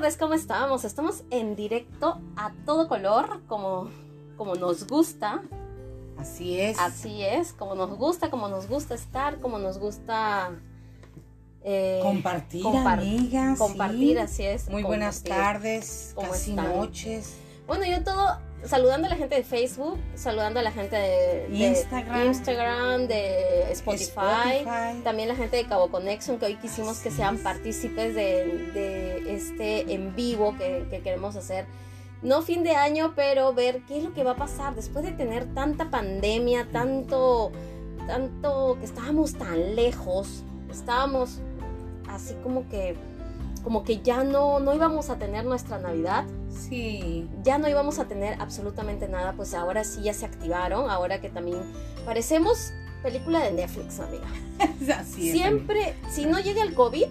tardes, ¿cómo estamos? Estamos en directo a todo color, como, como nos gusta. Así es. Así es, como nos gusta, como nos gusta estar, como nos gusta eh, compartir, amigas. Compartir, así es. Muy buenas tardes, casi noches. Bueno, yo todo saludando a la gente de Facebook, saludando a la gente de, Instagram. de Spotify, también la gente de Cabo Connection, que hoy quisimos que sean partícipes de, este en vivo que, queremos hacer. No fin de año, pero ver qué es lo que va a pasar después de tener tanta pandemia, tanto, tanto que estábamos tan lejos, estábamos así como que como que ya no, no íbamos a tener nuestra Navidad. Sí. Ya no íbamos a tener absolutamente nada, pues ahora sí ya se activaron, ahora que también parecemos película de Netflix, amiga. Así es, Siempre, si no llega el COVID,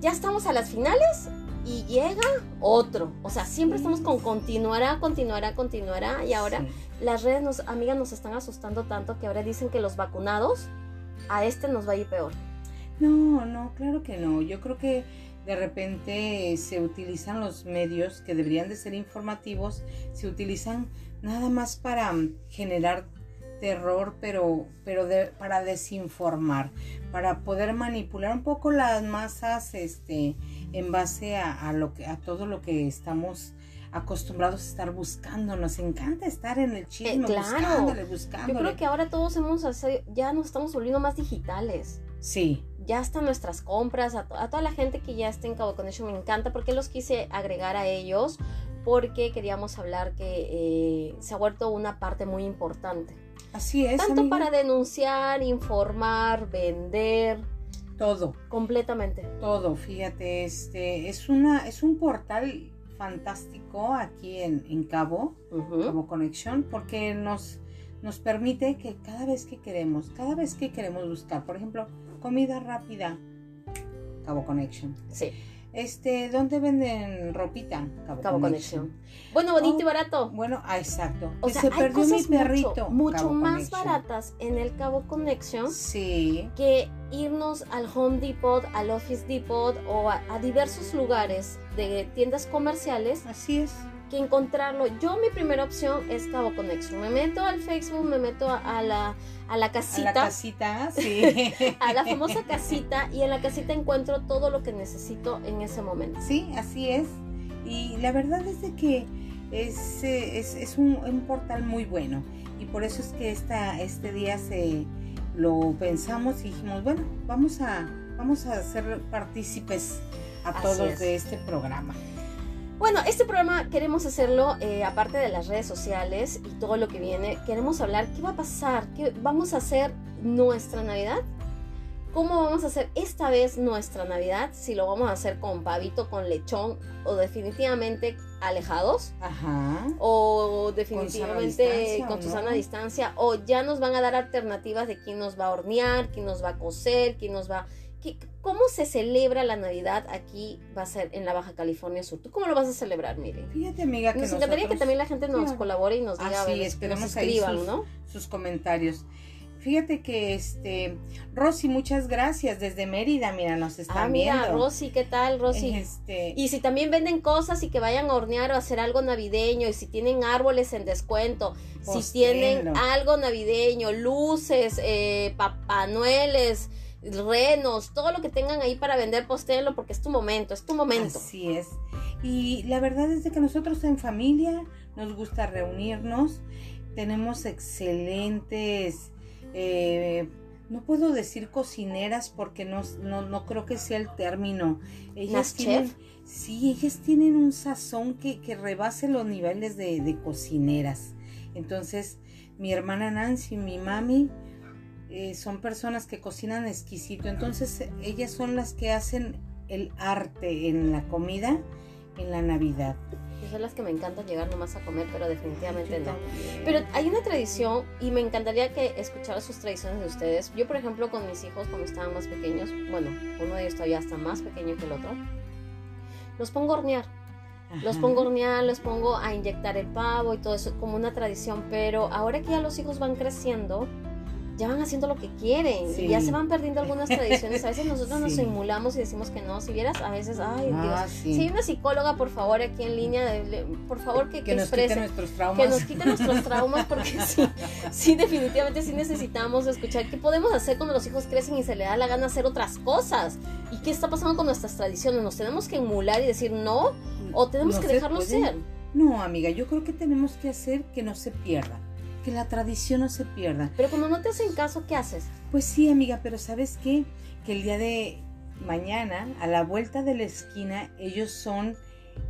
ya estamos a las finales y llega otro. O sea, siempre estamos con continuará, continuará, continuará. Y ahora las redes, nos, amigas, nos están asustando tanto que ahora dicen que los vacunados a este nos va a ir peor. No, no, claro que no. Yo creo que de repente se utilizan los medios que deberían de ser informativos, se utilizan nada más para mm, generar terror, pero, pero para desinformar, para poder manipular un poco las masas, este, en base a, lo que, a todo lo que estamos acostumbrados a estar buscando. Nos encanta estar en el chisme, eh, buscándole, buscándole. Yo creo que ahora todos hemos, ya nos estamos volviendo más digitales. Sí ya están nuestras compras, a, toda la gente que ya está en Cabo Connection me encanta porque los quise agregar a ellos porque queríamos hablar que eh, se ha vuelto una parte muy importante. Así es. Tanto para denunciar, informar, vender. Todo. Completamente. Todo, fíjate, este es una, es un portal fantástico aquí en, Cabo, Cabo Connection, porque nos, nos permite que cada vez que queremos, cada vez que queremos buscar, por ejemplo, comida rápida, Cabo Connection. Sí. Este, ¿dónde venden ropita? Cabo, Connection. Bueno, bonito y oh, barato. Bueno, ah, exacto. O sea, se perdió mi perrito. Mucho, más baratas en el Cabo Connection. Sí. Que irnos al Home Depot, al Office Depot o a diversos lugares de tiendas comerciales. Así es que encontrarlo. Yo mi primera opción es Cabo Connection. Me meto al Facebook, me meto a, la, a la casita. A la casita, sí. a la famosa casita y en la casita encuentro todo lo que necesito en ese momento. Sí, así es. Y la verdad es de que es, es, un, portal muy bueno. Y por eso es que esta, este día se lo pensamos y dijimos, bueno, vamos a, vamos a ser partícipes a todos de este programa. Bueno, este programa queremos hacerlo, eh, aparte de las redes sociales y todo lo que viene, queremos hablar qué va a pasar, qué vamos a hacer nuestra Navidad, cómo vamos a hacer esta vez nuestra Navidad, si lo vamos a hacer con pavito, con lechón o definitivamente alejados, Ajá. o definitivamente con Susana a distancia, o ya nos van a dar alternativas de quién nos va a hornear, quién nos va a coser, quién nos va ¿Cómo se celebra la Navidad aquí va a ser en la Baja California Sur? ¿Tú cómo lo vas a celebrar, Mire? Fíjate, amiga, que nos encantaría que también la gente nos colabore y nos diga, Así es, nos escriban, sus, ¿no? sus comentarios. Fíjate que este Rosy, muchas gracias desde Mérida, mira, nos están ah, mira, Rosy, ¿qué tal, Rosy? Este... Y si también venden cosas y que vayan a hornear o hacer algo navideño, y si tienen árboles en descuento, si tienen algo navideño, luces, eh, papanueles, renos, todo lo que tengan ahí para vender, postéenlo porque es tu momento, es tu momento. Así es. Y la verdad es que nosotros en familia nos gusta reunirnos, tenemos excelentes, eh, no puedo decir cocineras porque no, no, creo que sea el término. Ellas tienen, sí, ellas tienen un sazón que, que rebase los niveles de, de cocineras. Entonces, mi hermana Nancy, mi mami, eh, son personas que cocinan exquisito. Entonces ellas son las que hacen el arte en la comida en la Navidad. son las que me encanta llegar nomás a comer, pero definitivamente no. Pero hay una tradición y me encantaría que escuchara sus tradiciones de ustedes. Yo, por ejemplo, con mis hijos cuando estaban más pequeños, bueno, uno de ellos todavía está más pequeño que el otro, los pongo a hornear. Los pongo a hornear, los pongo a inyectar el pavo y todo eso como una tradición, pero ahora que ya los hijos van creciendo, ya van haciendo lo que quieren, y ya se van perdiendo algunas tradiciones. A veces nosotros nos simulamos y decimos que no. Si vieras, a veces, ay ah, Dios, si hay una psicóloga, por favor, aquí en línea, por favor que, que, nos quite nuestros traumas. Que nos quite nuestros traumas, porque sí, sí, definitivamente sí necesitamos escuchar qué podemos hacer cuando los hijos crecen y se le da la gana hacer otras cosas. ¿Y qué está pasando con nuestras tradiciones? ¿Nos tenemos que emular y decir no? ¿O tenemos que dejarlo ser? No, amiga, yo creo que tenemos que hacer que no se pierda que la tradición no se pierda. Pero como no te hacen caso, ¿qué haces? Pues sí, amiga, pero ¿sabes qué? Que el día de mañana, a la vuelta de la esquina, ellos son...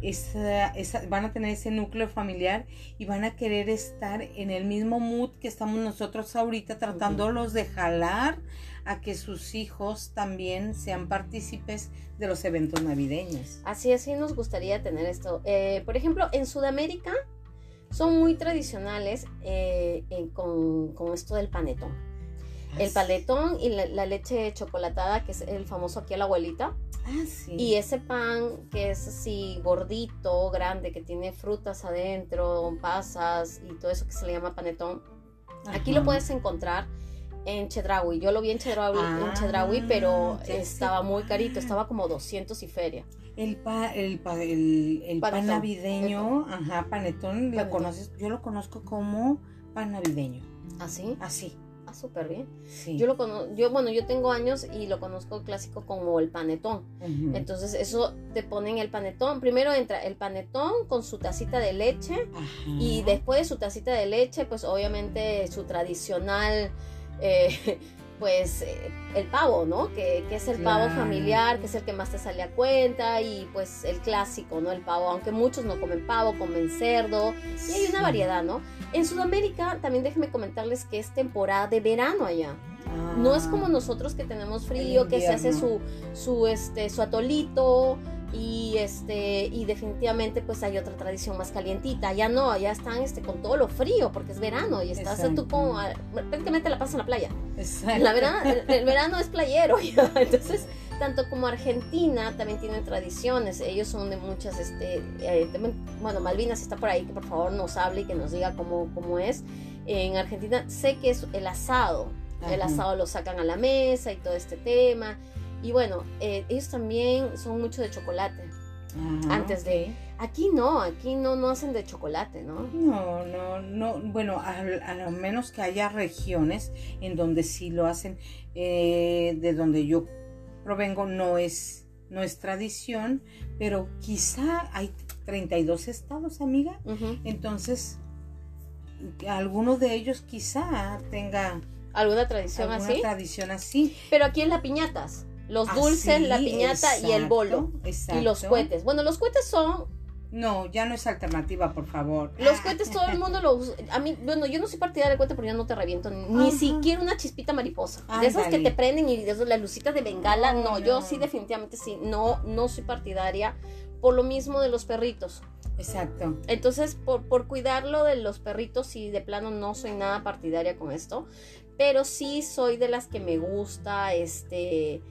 Esa, van a tener ese núcleo familiar y van a querer estar en el mismo mood que estamos nosotros ahorita tratándolos de jalar a que sus hijos también sean partícipes de los eventos navideños. Así es, sí nos gustaría tener esto. Eh, por ejemplo, en Sudamérica son muy tradicionales eh, con, esto del panetón. el panetón y la, leche chocolatada, que es el famoso aquí a la abuelita. Ah, sí. Y ese pan que es así gordito, grande, que tiene frutas adentro, pasas y todo eso que se le llama panetón. Aquí lo puedes encontrar en Chedraui. Yo lo vi en Chedraui, en ah, pero estaba muy carito, estaba como 200 y feria. El, pa, el, el, pan navideño, ajá, panetón, ¿lo conoces? yo lo conozco como pan navideño. ¿Así? ¿Ah, Así. Ah, súper bien. Yo lo conozco, yo, bueno, yo tengo años y lo conozco clásico como el panetón. Entonces, eso te ponen el panetón. Primero entra el panetón con su tacita de leche y después de su tacita de leche, pues obviamente su tradicional eh, pues eh, el pavo, ¿no? Que, es el pavo familiar, que es el que más te sale a cuenta y pues el clásico, ¿no? El pavo, aunque muchos no comen pavo, comen cerdo y hay una variedad, ¿no? En Sudamérica también déjenme comentarles que es temporada de verano allá. no es como ah. nosotros que tenemos frío, que se hace su, su, este, su atolito, y este y definitivamente pues hay otra tradición más calientita. Ya no ya están este con todo lo frío porque es verano y estás tú como prácticamente la pasas en la playa. La verano, el, verano es playero entonces tanto como Argentina también tienen tradiciones. Ellos son de muchas este eh, bueno Malvinas está por ahí que por favor nos hable y que nos diga cómo cómo es. En Argentina sé que es el asado. El asado lo sacan a la mesa y todo este tema y bueno, eh, ellos también son mucho de chocolate. antes de... Aquí no, aquí no, no hacen de chocolate, ¿no? No, no, no. Bueno, a, lo menos que haya regiones en donde sí lo hacen. Eh, de donde yo provengo no es, no es tradición, pero quizá hay 32 estados, amiga. Entonces, alguno de ellos quizá tenga... ¿Alguna tradición alguna tradición así. Pero aquí en la piñatas. Los dulces, la piñata y el bolo. Exacto. Y los cohetes. Bueno, los cohetes son no, ya no es alternativa, por favor. Los cohetes todo el mundo lo usa. A mí, bueno, yo no soy partidaria del cohete porque yo no te reviento ni siquiera una chispita mariposa. De esas que te prenden y de esas las lucitas de bengala, no, yo sí definitivamente sí, no no soy partidaria por lo mismo de los perritos. Exacto. Entonces, por, por cuidarlo de los perritos y de plano no soy nada partidaria con esto, pero sí soy de las que me gusta este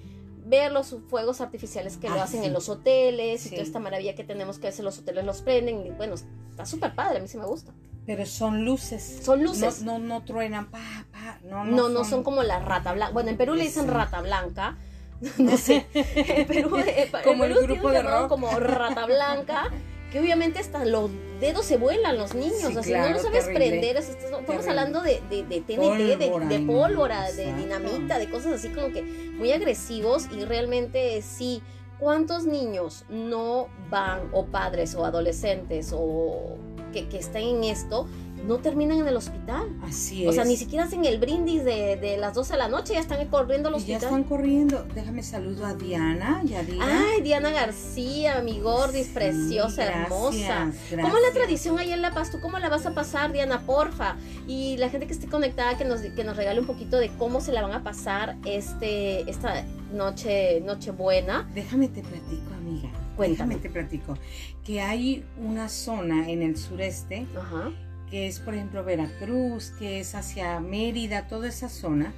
ver los fuegos artificiales que lo ah, hacen en los hoteles y toda esta maravilla que tenemos que a veces los hoteles los prenden y bueno, está súper padre, a mí sí me gusta. Pero son luces. Son luces. No, no, truenan, pa, pa, no, no. No, son... como la rata blanca. Bueno, en Perú le dicen rata blanca. No sé. En Perú, eh, como el grupo de rock. como rata blanca que obviamente hasta los dedos se vuelan los niños, así no lo sabes prender, estamos hablando de, de, de TNT, de, pólvora, de dinamita, de cosas así como que muy agresivos y realmente sí, ¿cuántos niños no van o padres o adolescentes o que, que estén en esto no terminan en el hospital. Así es. O sea, ni siquiera hacen el brindis de, de las 12 de la noche, ya están corriendo al hospital. Ya están corriendo. Déjame saludo a Diana. Ay, Diana García, mi gordis, preciosa, hermosa. ¿Cómo es la tradición ahí en La Paz? ¿Tú cómo la vas a pasar, Diana? Porfa. Y la gente que esté conectada, que nos, que nos regale un poquito de cómo se la van a pasar este, esta noche, noche buena. Déjame te platico, amiga. Cuéntame. Déjame te platico. Que hay una zona en el sureste. Ajá que es por ejemplo Veracruz, que es hacia Mérida, toda esa zona,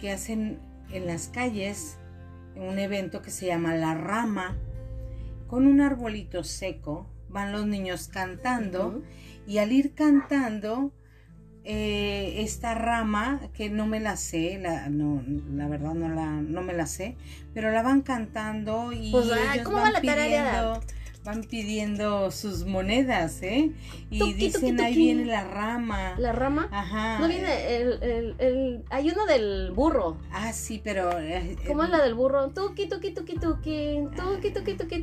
que hacen en las calles un evento que se llama La Rama, con un arbolito seco, van los niños cantando y al ir cantando eh, esta rama que no me la sé, la, no, la verdad no, la, no me la sé, pero la van cantando y pues, ellos ¿cómo van va la pidiendo, van pidiendo sus monedas, ¿eh? Y dicen ahí viene la rama. ¿La rama? Ajá. No viene el, el, el, hay uno del burro. Ah, sí, pero... Eh, ¿Cómo es la del burro? Tuki, tuki, tuki, tuki, tuki, tuki, tuki, tuki,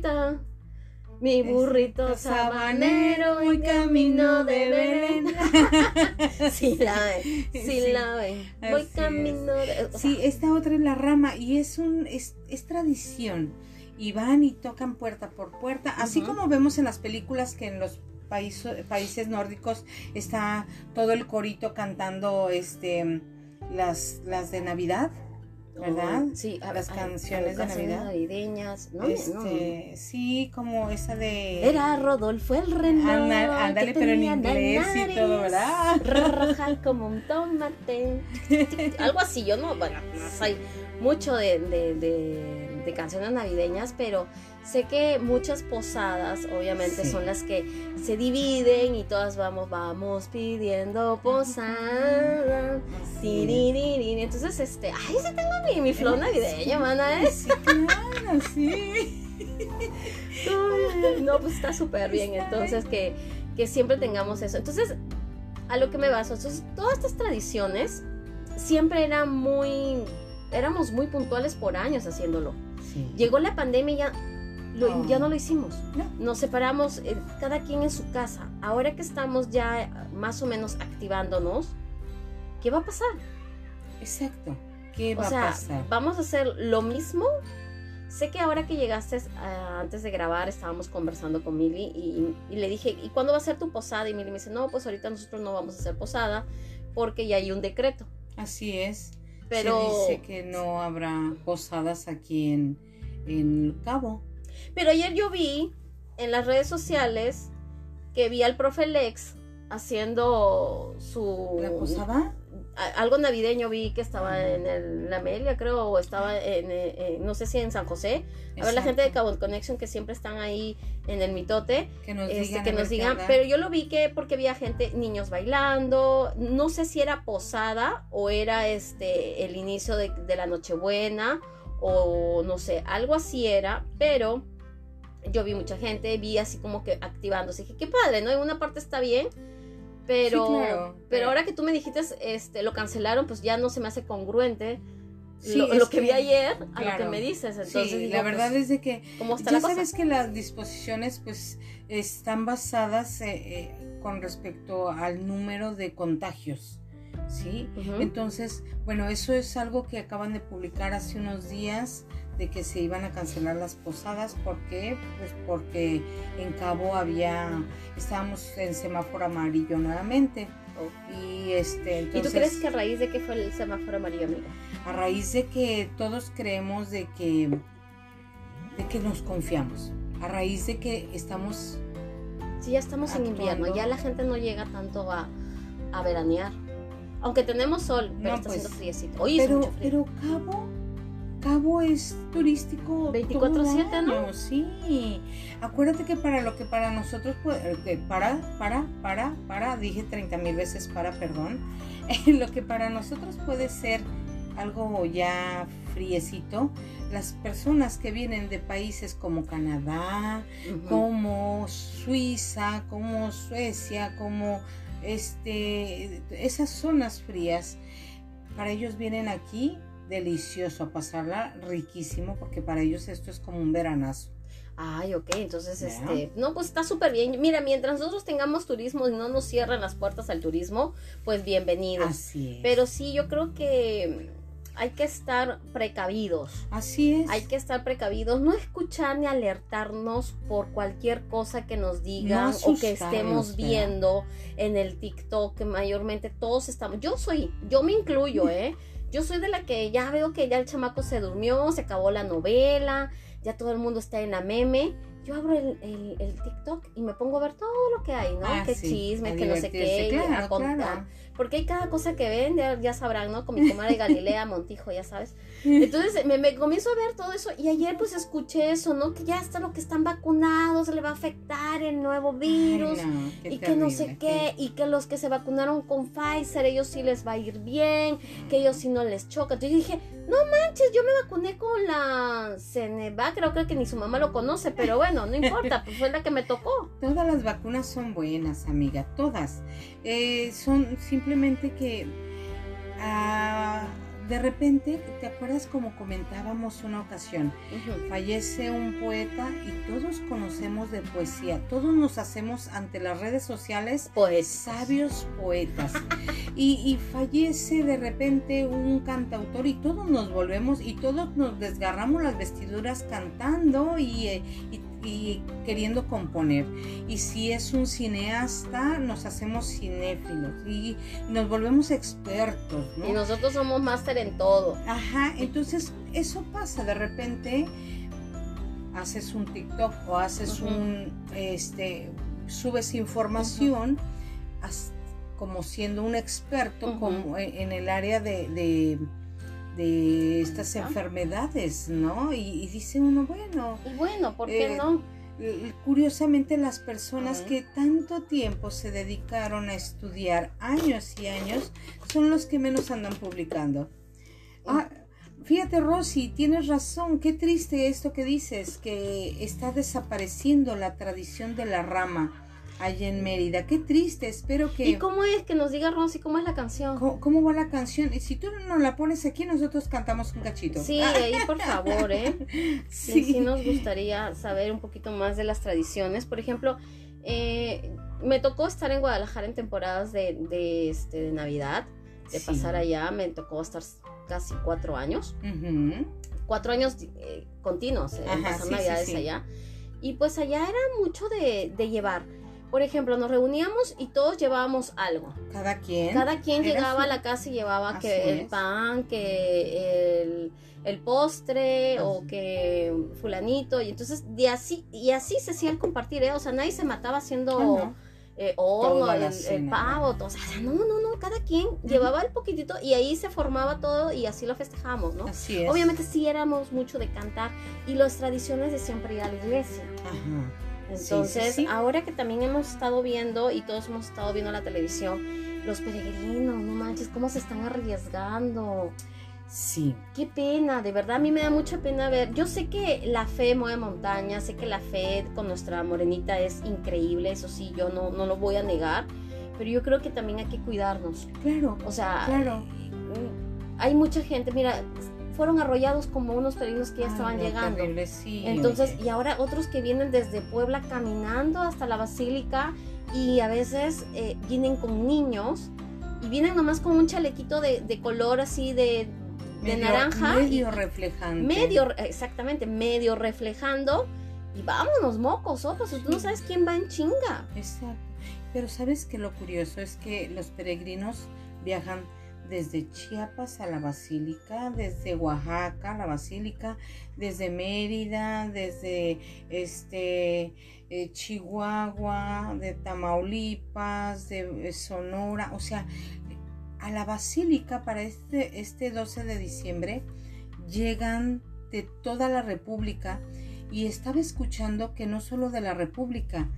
mi burrito sabanero y camino de Belén. sí la ven, sí, la ven. Voy camino de... sí, esta otra es la rama y es un es, es tradición. Y van y tocan puerta por puerta, así como vemos en las películas que en los países, países nórdicos está todo el corito cantando este las, las de Navidad. ¿verdad? sí, a, las canciones de Navidad. navideñas, ¿no? Este, Sí, como esa de... Era Rodolfo el renal. Ándale, pero en inglés y todo, ¿verdad? Roja como un tomate. Algo así, yo no, bueno, no soy mucho de, de, de, de canciones navideñas, pero Sé que muchas posadas, obviamente, son las que se dividen y todas vamos, vamos pidiendo posada. Entonces, este, ay, sí tengo mi, mi flow navideño, mana, ¿eh? Sí, claro, sí. no, pues está súper bien. Entonces, que, que siempre tengamos eso. Entonces, a lo que me baso, entonces, todas estas tradiciones siempre eran muy, éramos muy puntuales por años haciéndolo. Llegó la pandemia y ya ya no lo hicimos. Nos separamos eh, cada quien en su casa. Ahora que estamos ya más o menos activándonos, ¿qué va a pasar? Exacto. ¿Qué va a pasar? Vamos a hacer lo mismo. Sé que ahora que llegaste ah, antes de grabar estábamos conversando con Mili y, le dije, ¿y cuándo va a ser tu posada? Y Mili me dice, no, pues ahorita nosotros no vamos a hacer posada porque ya hay un decreto. Así es. Pero Se dice que no habrá posadas aquí en, en Cabo. Pero ayer yo vi en las redes sociales que vi al profe Lex haciendo su... ¿La posada? Algo navideño vi que estaba en el, la Amelia, creo, o estaba en, no sé si en San José. A ver, la gente de Cabo Connection que siempre están ahí en el mitote. Que nos este, digan. Que nos digan pero yo lo vi que porque había gente, niños bailando. No sé si era posada o era este el inicio de, de la Nochebuena o no sé, algo así era, pero yo vi mucha gente, vi así como que activándose. Dije, qué padre, ¿no? En una parte está bien, pero, pero ahora que tú me dijiste, este, lo cancelaron, pues ya no se me hace congruente. lo, que, vi ayer a lo que me dices. Entonces, sí, la verdad pues, es de que ¿cómo está ya sabes que las disposiciones pues están basadas eh, eh, con respecto al número de contagios. ¿sí? Entonces, bueno, eso es algo que acaban de publicar hace unos días de que se iban a cancelar las posadas. ¿Por qué? Pues porque en Cabo había, estábamos en semáforo amarillo nuevamente. Y, este, ¿Y tú crees que a raíz de qué fue el semáforo amarillo, amiga? A raíz de que todos creemos de que, de que nos confiamos. A raíz de que estamos... Sí, ya estamos en invierno, ya la gente no llega tanto a, a veranear. Aunque tenemos sol, pero está haciendo pues, friecito. pero, pero Cabo Cabo es turístico 24/7, ¿no? Sí. Acuérdate que para lo que para nosotros puede, para para para para dije 30 mil veces para, perdón. lo que para nosotros puede ser algo ya friecito, las personas que vienen de países como Canadá, como Suiza, como Suecia, como este esas zonas frías, para ellos vienen aquí delicioso, a pasarla riquísimo, porque para ellos esto es como un veranazo. Ay, ok, entonces, este, no, pues está súper bien. Mira, mientras nosotros tengamos turismo y no nos cierran las puertas al turismo, pues bienvenidos. Así es. Pero sí, yo creo que hay que estar precavidos. Así es. Hay que estar precavidos, no escuchar ni alertarnos por cualquier cosa que nos digan o que estemos viendo en el TikTok, que mayormente todos estamos, yo soy, yo me incluyo, ¿eh? Yo soy de la que ya veo que ya el chamaco se durmió, se acabó la novela, ya todo el mundo está en la meme yo abro el, el, TikTok y me pongo a ver todo lo que hay, ¿no? Ah, que chisme, que no sé qué, a contar. Porque hay cada cosa que ven, ya, sabrán, ¿no? Con mi comadre Galilea Montijo, ya sabes. Entonces me, me, comienzo a ver todo eso y ayer pues escuché eso, ¿no? Que ya está lo que están vacunados, le va a afectar el nuevo virus y que no sé qué, y que los que se vacunaron con Pfizer, ellos sí les va a ir bien, que ellos sí no les choca. Entonces dije, no manches, yo me vacuné con la Cenevac, creo, creo que ni su mamá lo conoce, pero bueno, no importa, pues fue la que me tocó. Todas las vacunas son buenas, amiga, todas. Eh, son simplemente que ah, de repente, ¿te acuerdas como comentábamos una ocasión? Fallece un poeta y todos conocemos de poesía, todos nos hacemos ante las redes sociales pues sabios poetas. y, fallece de repente un cantautor y todos nos volvemos y todos nos desgarramos las vestiduras cantando y, eh, y y queriendo componer. Y si es un cineasta, nos hacemos cinéfilos y nos volvemos expertos. Y nosotros somos máster en todo. Ajá, entonces eso pasa de repente. Haces un TikTok o haces un, este, subes información como siendo un experto como en el área de de estas enfermedades, ¿no? Y, dice uno, bueno. Y bueno, ¿por qué eh, no? Curiosamente las personas que tanto tiempo se dedicaron a estudiar años y años son los que menos andan publicando. Ah, fíjate Rosy, tienes razón, qué triste esto que dices, que está desapareciendo la tradición de la rama allá en Mérida. Qué triste, espero que... ¿Y cómo es? Que nos diga Rosy, ¿cómo es la canción? ¿Cómo, va la canción? Y si tú no la pones aquí, nosotros cantamos un cachito. Sí, ahí por favor, ¿eh? Sí. sí. nos gustaría saber un poquito más de las tradiciones. Por ejemplo, eh, me tocó estar en Guadalajara en temporadas de, de, este, de Navidad, de pasar allá, me tocó estar casi cuatro años. Cuatro años eh, continuos, eh, pasar Navidades allá. Y pues allá era mucho de, de llevar por ejemplo, nos reuníamos y todos llevábamos algo. Cada quien. Cada quien llegaba a la casa y llevaba que el pan, que el, postre o que fulanito. Y entonces, de así, y así se hacía el compartir, ¿eh? O sea, nadie se mataba haciendo eh, horno, el, pavo, todo. O sea, no, no, no, cada quien llevaba el poquitito y ahí se formaba todo y así lo festejamos, ¿no? Así es. Obviamente sí éramos mucho de cantar y las tradiciones de siempre ir a la iglesia. Ajá. Entonces, ahora que también hemos estado viendo y todos hemos estado viendo la televisión, los peregrinos, no manches, cómo se están arriesgando. Sí. Qué pena, de verdad a mí me da mucha pena ver. Yo sé que la fe mueve montañas, sé que la fe con nuestra morenita es increíble, eso sí, yo no, no lo voy a negar, pero yo creo que también hay que cuidarnos. Claro. O sea, claro. hay mucha gente, mira, fueron arrollados como unos peregrinos que ya estaban llegando. Entonces, y ahora otros que vienen desde Puebla caminando hasta la basílica y a veces eh, vienen con niños y vienen nomás con un chalequito de, color así de, naranja. Medio reflejando. Medio, exactamente, medio reflejando. Y vámonos, mocos, pues tú no sabes quién va en chinga. Exacto. Pero sabes que lo curioso es que los peregrinos viajan desde Chiapas a la Basílica, desde Oaxaca a la Basílica, desde Mérida, desde este eh, Chihuahua, de Tamaulipas, de eh, Sonora, o sea, a la Basílica para este, este 12 de diciembre llegan de toda la República y estaba escuchando que no solo de la República,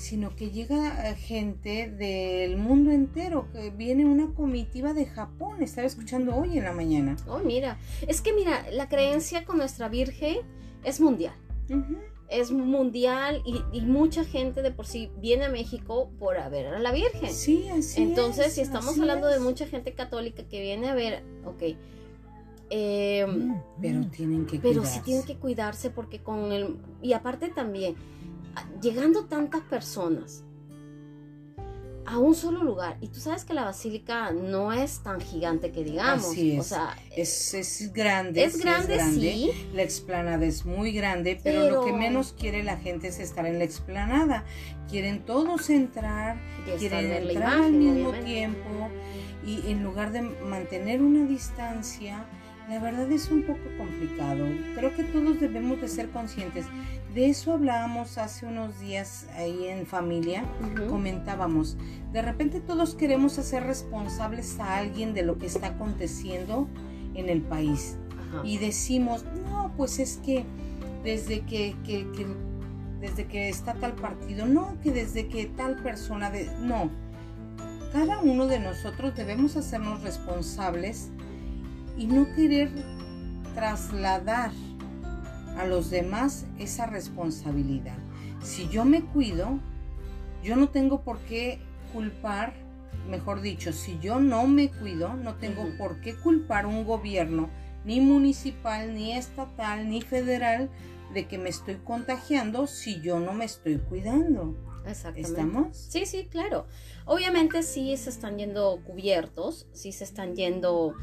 sino que llega eh, gente del mundo entero, que viene una comitiva de Japón, estaba escuchando hoy en la mañana. Oh, mira, es que mira, la creencia con nuestra Virgen es mundial. Es mundial y, mucha gente de por sí viene a México por a ver a la Virgen. Sí, así Entonces, si estamos hablando de mucha gente católica que viene a ver, ok, em, pero tienen que pero sí tienen que cuidarse porque con el y aparte también llegando tantas personas a un solo lugar. Y tú sabes que la basílica no es tan gigante que digamos. Así es. O sea, es, grande. Es grande, sí, La explanada es muy grande, pero, lo que menos quiere la gente es estar en la explanada. Quieren todos entrar, quieren entrar al mismo tiempo. Y en lugar de mantener una distancia, la verdad es un poco complicado. Creo que todos debemos de ser conscientes De eso hablábamos hace unos días ahí en familia, comentábamos, de repente todos queremos hacer responsables a alguien de lo que está aconteciendo en el país. Y decimos, no, pues es que desde que, desde que está tal partido, no, que desde que tal persona, de, no. Cada uno de nosotros debemos hacernos responsables y no querer trasladar a los demás esa responsabilidad. Si yo me cuido, yo no tengo por qué culpar, mejor dicho, si yo no me cuido, no tengo por qué culpar un gobierno, ni municipal, ni estatal, ni federal, de que me estoy contagiando si yo no me estoy cuidando. Exactamente. ¿Estamos? Sí, sí, claro. Obviamente sí se están yendo cubiertos, sí se están yendo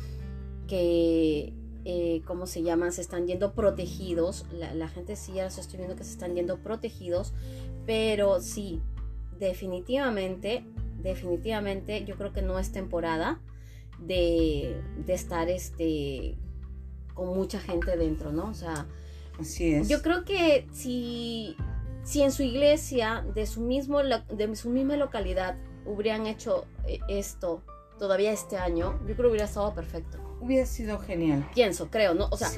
que eh, ¿cómo se llaman? Se están yendo protegidos. La, gente sí ya los estoy viendo que se están yendo protegidos, pero sí, definitivamente, definitivamente yo creo que no es temporada de, estar este, con mucha gente dentro, ¿no? O sea, Así es. yo creo que si, si en su iglesia, de su, mismo, de su misma localidad, hubieran hecho eh, esto todavía este año, yo creo que hubiera estado perfecto hubiera sido genial. Pienso, creo, ¿no? O sea,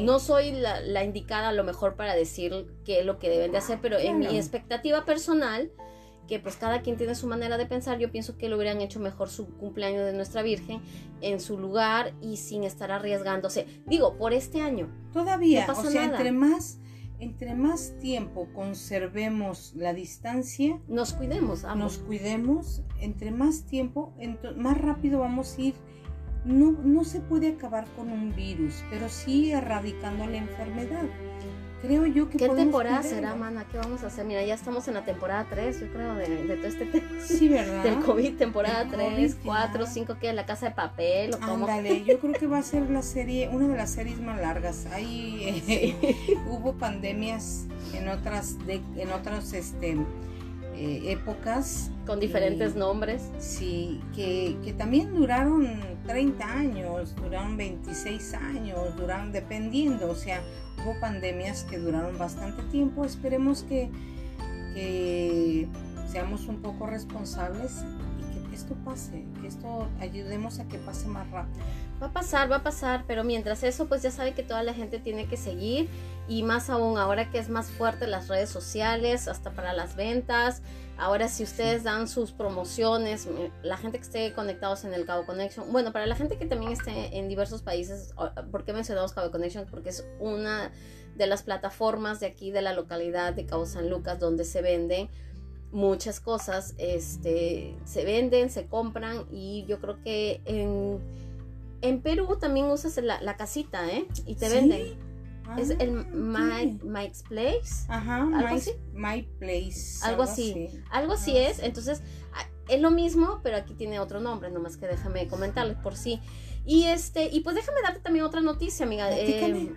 no soy la, indicada a lo mejor para decir qué es lo que deben de hacer, pero en mi expectativa personal, que pues cada quien tiene su manera de pensar, yo pienso que lo hubieran hecho mejor su cumpleaños de nuestra Virgen en su lugar y sin estar arriesgándose. Digo, por este año. Todavía, o sea, entre más entre más tiempo conservemos la distancia, nos cuidemos, nos cuidemos, entre más tiempo, más rápido vamos a ir no, no se puede acabar con un virus, pero sí erradicando la enfermedad. Creo yo que ¿Qué temporada será, mana? ¿Qué vamos a hacer? Mira, ya estamos en la temporada 3, yo creo, de, de todo este tema. Sí, ¿verdad? Del COVID, temporada 3, 4, 5, que la casa de papel o Ándale, yo creo que va a ser la serie, una de las series más largas. Ahí eh, hubo pandemias en otras, de, en otros, este eh, épocas. Con diferentes nombres. Sí, que, que, también duraron 30 años, duraron 26 años, duraron dependiendo, o sea, hubo pandemias que duraron bastante tiempo. Esperemos que, que seamos un poco responsables y que esto pase, que esto ayudemos a que pase más rápido. Va a pasar, va a pasar, pero mientras eso, pues ya sabe que toda la gente tiene que seguir y más aún ahora que es más fuerte las redes sociales, hasta para las ventas. Ahora si ustedes dan sus promociones, la gente que esté conectados en el Cabo Connection, bueno, para la gente que también esté en diversos países, ¿por qué mencionamos Cabo Connection? Porque es una de las plataformas de aquí de la localidad de Cabo San Lucas donde se venden muchas cosas, este, se venden, se compran y yo creo que en en Perú también usas la, casita, ¿eh? Y te venden. es el ah, My, Mike's Place. Ajá, ¿Algo así? My Place. Algo, así. Algo así ah, es. Entonces, es lo mismo, pero aquí tiene otro nombre, nomás que déjame comentarles por sí. Y este, y pues déjame darte también otra noticia, amiga. Eh,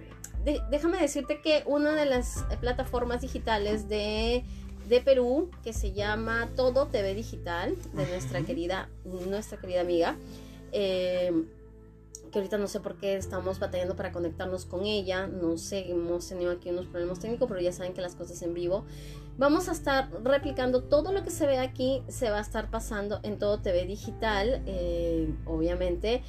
déjame decirte que una de las plataformas digitales de, de Perú, que se llama Todo TV Digital, de nuestra querida, nuestra querida amiga, eh, que ahorita no sé por qué estamos batallando para conectarnos con ella, no sé, hemos tenido aquí unos problemas técnicos, pero ya saben que las cosas en vivo. Vamos a estar replicando todo lo que se ve aquí, se va a estar pasando en todo TV digital, eh, obviamente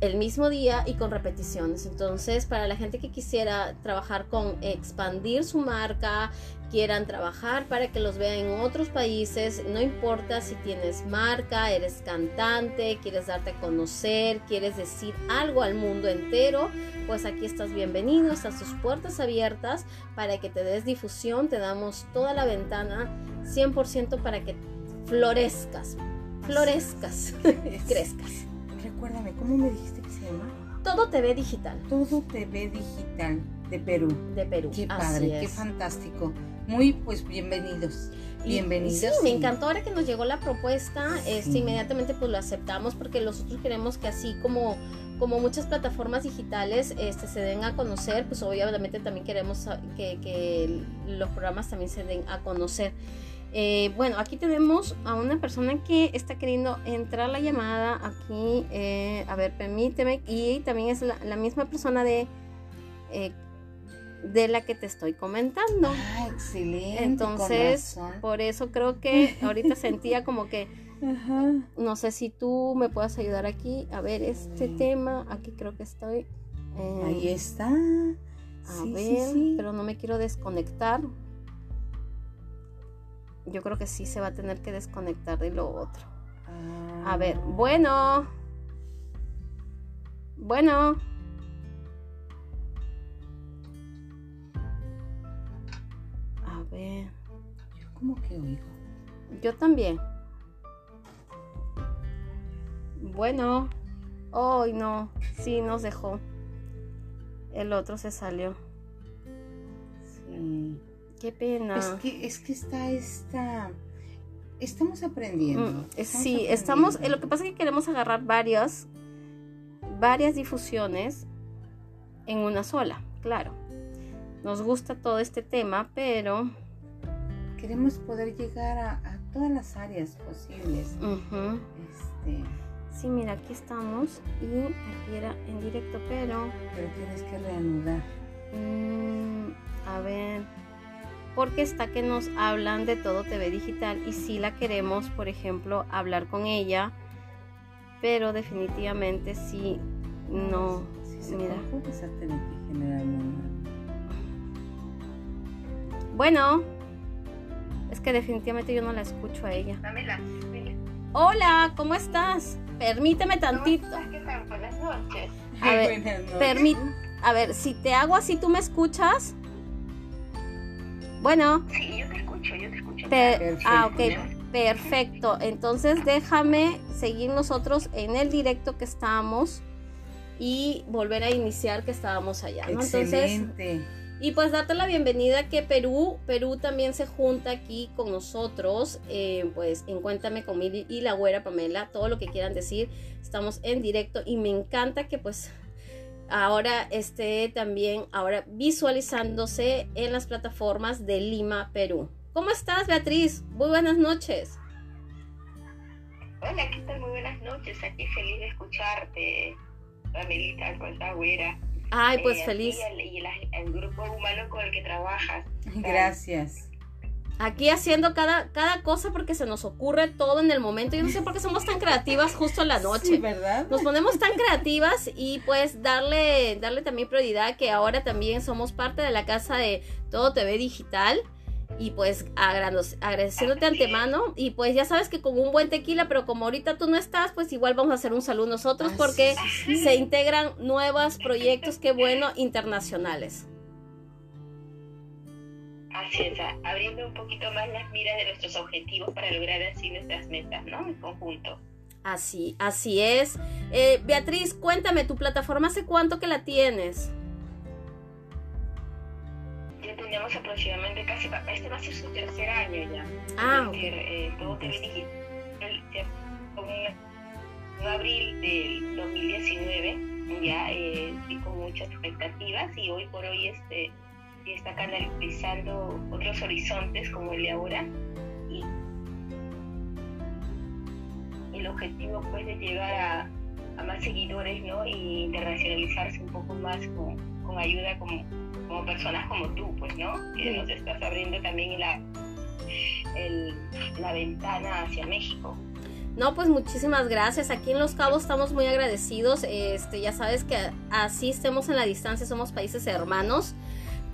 el mismo día y con repeticiones. Entonces, para la gente que quisiera trabajar con expandir su marca, quieran trabajar para que los vean en otros países, no importa si tienes marca, eres cantante, quieres darte a conocer, quieres decir algo al mundo entero, pues aquí estás bienvenido, están sus puertas abiertas para que te des difusión, te damos toda la ventana 100% para que florezcas, florezcas, crezcas. Recuérdame, ¿cómo me dijiste que se llama? Todo TV Digital. Todo TV Digital de Perú. De Perú. Qué padre, qué fantástico. Muy pues bienvenidos. Bienvenidos. Sí, me encantó ahora que nos llegó la propuesta, este, inmediatamente pues lo aceptamos porque nosotros queremos que así como, como muchas plataformas digitales este, se den a conocer, pues obviamente también queremos que, que los programas también se den a conocer. Eh, bueno, aquí tenemos a una persona que está queriendo entrar la llamada. Aquí, eh, a ver, permíteme. Y también es la, misma persona de. Eh, de la que te estoy comentando. Ah, excelente. Entonces, por eso creo que ahorita sentía como que, no sé si tú me puedas ayudar aquí a ver este tema. Aquí creo que estoy. Ahí está. A ver, pero no me quiero desconectar. Yo creo que sí se va a tener que desconectar de lo otro. A ver, ah. bueno. Bueno. Ver. Yo como que oigo. Yo también. Bueno. Hoy no. Sí, nos dejó. El otro se salió. Sí. Qué pena. Es que, es que está esta. Estamos aprendiendo. Mm, sí, estamos. Eh, lo que pasa es que queremos agarrar varias, varias difusiones en una sola, claro. Nos gusta todo este tema, pero queremos poder llegar a, todas las áreas posibles. este, Sí, mira, aquí estamos y aquí era en directo, pero... Pero tienes que reanudar. Mm, a ver, porque está que nos hablan de todo TV digital y si la queremos, por ejemplo, hablar con ella, pero definitivamente sí, no. se mira. Bueno, es que definitivamente yo no la escucho a ella. Hola, ¿cómo estás? Permíteme tantito. Buenas noches. A ver, a ver, si te hago así, ¿tú me escuchas? Bueno. Sí, yo te escucho, yo te escucho. ah, ok, perfecto. Entonces déjame seguir nosotros en el directo que estamos y volver a iniciar que estábamos allá. ¿no? Excelente. Y pues darte la bienvenida que Perú, Perú también se junta aquí con nosotros, eh, pues en Cuéntame con y la güera Pamela, todo lo que quieran decir, estamos en directo y me encanta que pues ahora esté también ahora visualizándose en las plataformas de Lima, Perú. ¿Cómo estás, Beatriz? Muy buenas noches. Hola, ¿qué tal? Muy buenas noches. Aquí feliz de escucharte, Pamelita Güera. Ay, pues eh, feliz. Y el, grupo humano con el que trabajas. Gracias aquí haciendo cada, cada cosa porque se nos ocurre todo en el momento. Yo no sé por qué somos tan creativas justo en la noche. ¿verdad? Nos ponemos tan creativas y pues darle, darle también prioridad que ahora también somos parte de la casa de Todo TV Digital. Y pues agradeciéndote antemano. Y pues ya sabes que con un buen tequila, pero como ahorita tú no estás, pues igual vamos a hacer un saludo nosotros porque se integran nuevos proyectos, qué bueno, internacionales. Así es, abriendo un poquito más las miras de nuestros objetivos para lograr así nuestras metas, ¿no? En conjunto. Así, así es. Eh, Beatriz, cuéntame, ¿tu plataforma hace cuánto que la tienes? Ya tenemos aproximadamente casi, este va a ser su tercer año ya. Ah, ok. Eh, todo te digital, en abril del 2019, ya eh, con muchas expectativas y hoy por hoy este y está canalizando otros horizontes como el de ahora. Y el objetivo pues de llegar a, más seguidores ¿no? y internacionalizarse un poco más con, con ayuda como, como, personas como tú, pues, ¿no? Que nos estás abriendo también la, el, la ventana hacia México. No, pues muchísimas gracias. Aquí en Los Cabos estamos muy agradecidos. Este, ya sabes que así estemos en la distancia, somos países hermanos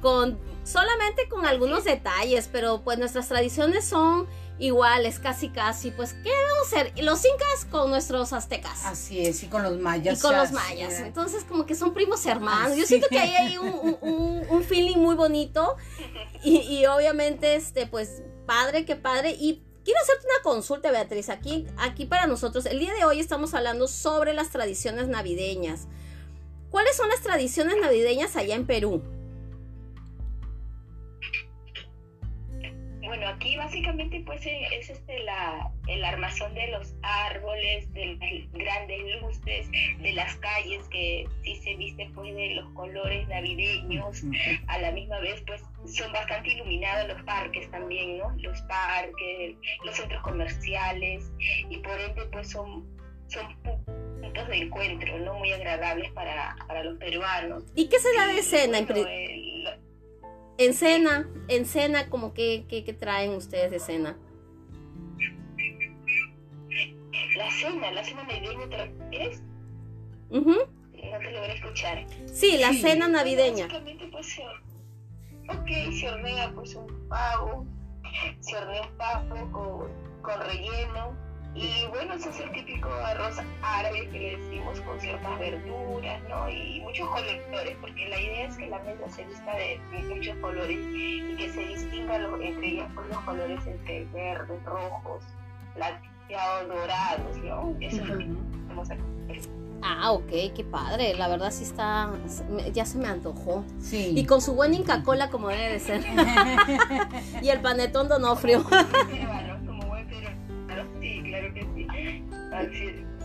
con solamente con algunos detalles, pero pues nuestras tradiciones son iguales, casi casi. Pues, ¿qué vamos a hacer? Los incas con nuestros aztecas. Así es, y con los mayas. Y con los mayas. Entonces, como que son primos hermanos. Yo siento que ahí hay un, feeling muy bonito. Y, y, obviamente, este, pues, padre, qué padre. Y quiero hacerte una consulta, Beatriz. Aquí, aquí para nosotros, el día de hoy estamos hablando sobre las tradiciones navideñas. ¿Cuáles son las tradiciones navideñas allá en Perú? Bueno, aquí básicamente pues eh, es este la, el armazón de los árboles, de las grandes luces, de las calles que sí se visten pues de los colores navideños, a la misma vez pues son bastante iluminados los parques también, ¿no? Los parques, los centros comerciales y por ende pues son, son puntos de encuentro, ¿no? Muy agradables para, para los peruanos. ¿Y qué se da de escena? En cena, en cena, como que, que, traen ustedes de cena. La cena, la cena navideña, ¿te refieres? Uh No te logré escuchar. Sí, la cena navideña. Básicamente, pues, ok, se hornea pues un pavo, se hornea un pavo con, con relleno, y bueno, ese es el típico arroz árabe que le decimos con ciertas verduras, ¿no? Y muchos colores, porque la idea es que la mesa se vista de, muchos colores y que se distingan entre ellos pues, los colores entre verdes, rojos, plateados, dorados, ¿no? Eso es lo que vamos a Ah, ok, qué padre. La verdad sí está, ya se me antojó. Sí. Y con su buen Inca Cola como debe de ser. y el panetón donofrio.